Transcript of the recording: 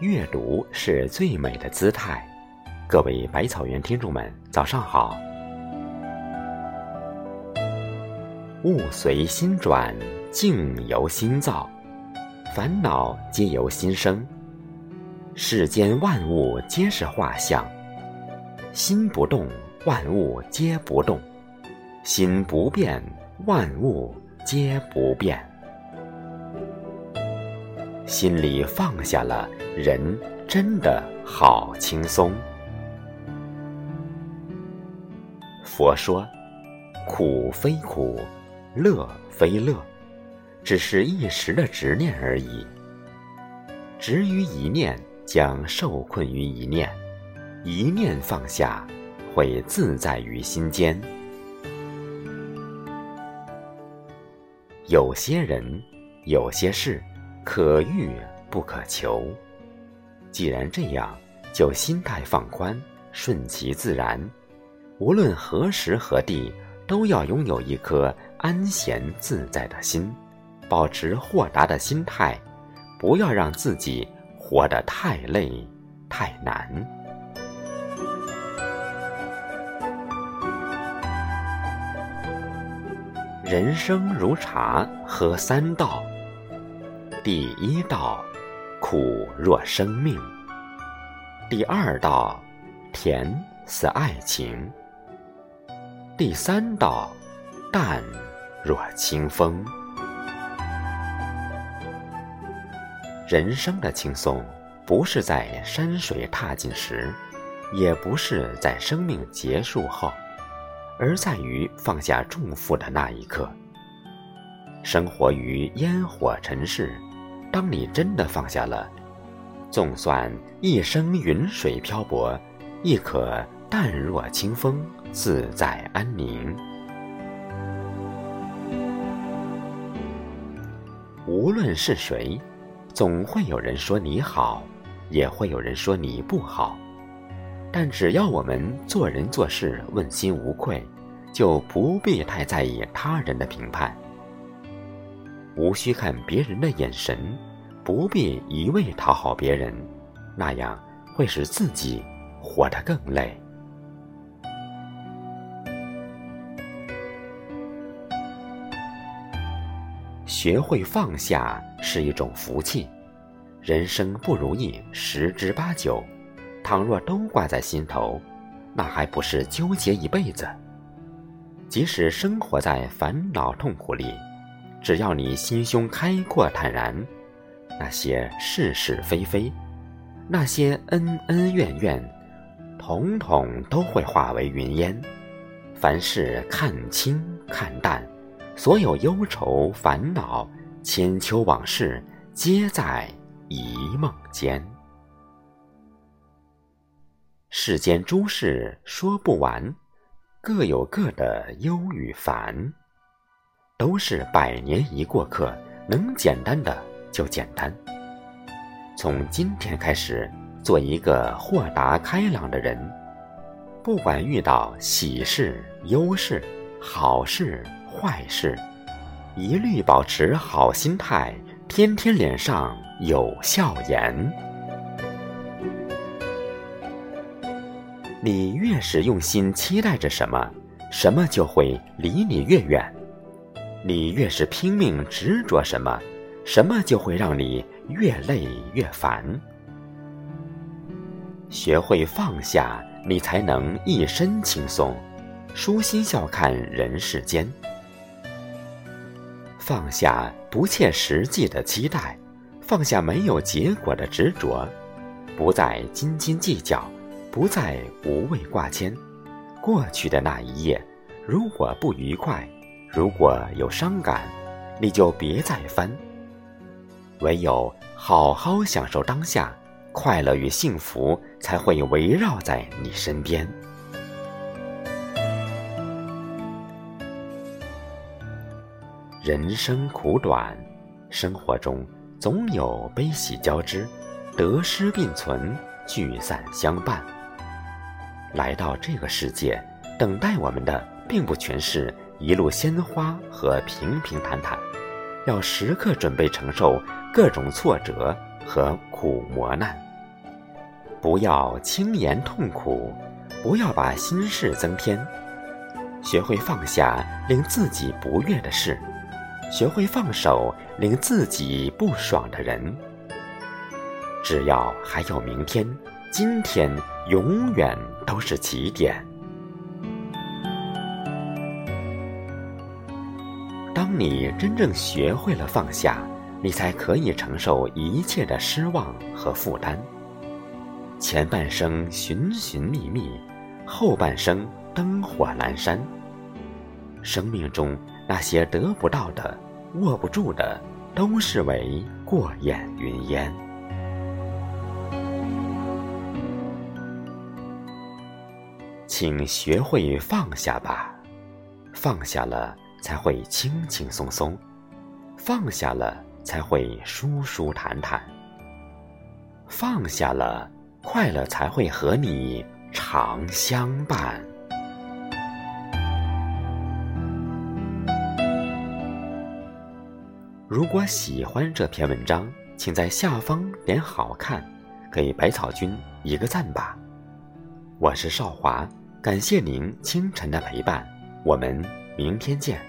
阅读是最美的姿态。各位百草园听众们，早上好。物随心转，境由心造，烦恼皆由心生。世间万物皆是画像，心不动，万物皆不动；心不变，万物皆不变。心里放下了，人真的好轻松。佛说：“苦非苦，乐非乐，只是一时的执念而已。执于一念，将受困于一念；一念放下，会自在于心间。有些人，有些事。”可遇不可求。既然这样，就心态放宽，顺其自然。无论何时何地，都要拥有一颗安闲自在的心，保持豁达的心态，不要让自己活得太累、太难。人生如茶，喝三道。第一道，苦若生命；第二道，甜似爱情；第三道，淡若清风。人生的轻松，不是在山水踏尽时，也不是在生命结束后，而在于放下重负的那一刻。生活于烟火尘世。当你真的放下了，纵算一生云水漂泊，亦可淡若清风，自在安宁。无论是谁，总会有人说你好，也会有人说你不好。但只要我们做人做事问心无愧，就不必太在意他人的评判。无需看别人的眼神，不必一味讨好别人，那样会使自己活得更累。学会放下是一种福气。人生不如意十之八九，倘若都挂在心头，那还不是纠结一辈子？即使生活在烦恼痛苦里。只要你心胸开阔坦然，那些是是非非，那些恩恩怨怨，统统都会化为云烟。凡事看清看淡，所有忧愁烦恼、千秋往事，皆在一梦间。世间诸事说不完，各有各的忧与烦。都是百年一过客，能简单的就简单。从今天开始，做一个豁达开朗的人，不管遇到喜事、忧事、好事、坏事，一律保持好心态，天天脸上有笑颜。你越是用心期待着什么，什么就会离你越远。你越是拼命执着什么，什么就会让你越累越烦。学会放下，你才能一身轻松，舒心笑看人世间。放下不切实际的期待，放下没有结果的执着，不再斤斤计较，不再无谓挂牵。过去的那一夜，如果不愉快。如果有伤感，你就别再翻。唯有好好享受当下，快乐与幸福才会围绕在你身边。人生苦短，生活中总有悲喜交织，得失并存，聚散相伴。来到这个世界，等待我们的并不全是。一路鲜花和平平坦坦，要时刻准备承受各种挫折和苦磨难。不要轻言痛苦，不要把心事增添。学会放下令自己不悦的事，学会放手令自己不爽的人。只要还有明天，今天永远都是起点。你真正学会了放下，你才可以承受一切的失望和负担。前半生寻寻觅觅，后半生灯火阑珊。生命中那些得不到的、握不住的，都视为过眼云烟。请学会放下吧，放下了才会轻轻松松，放下了才会舒舒坦坦，放下了，快乐才会和你常相伴。如果喜欢这篇文章，请在下方点好看，给百草君一个赞吧。我是少华，感谢您清晨的陪伴，我们明天见。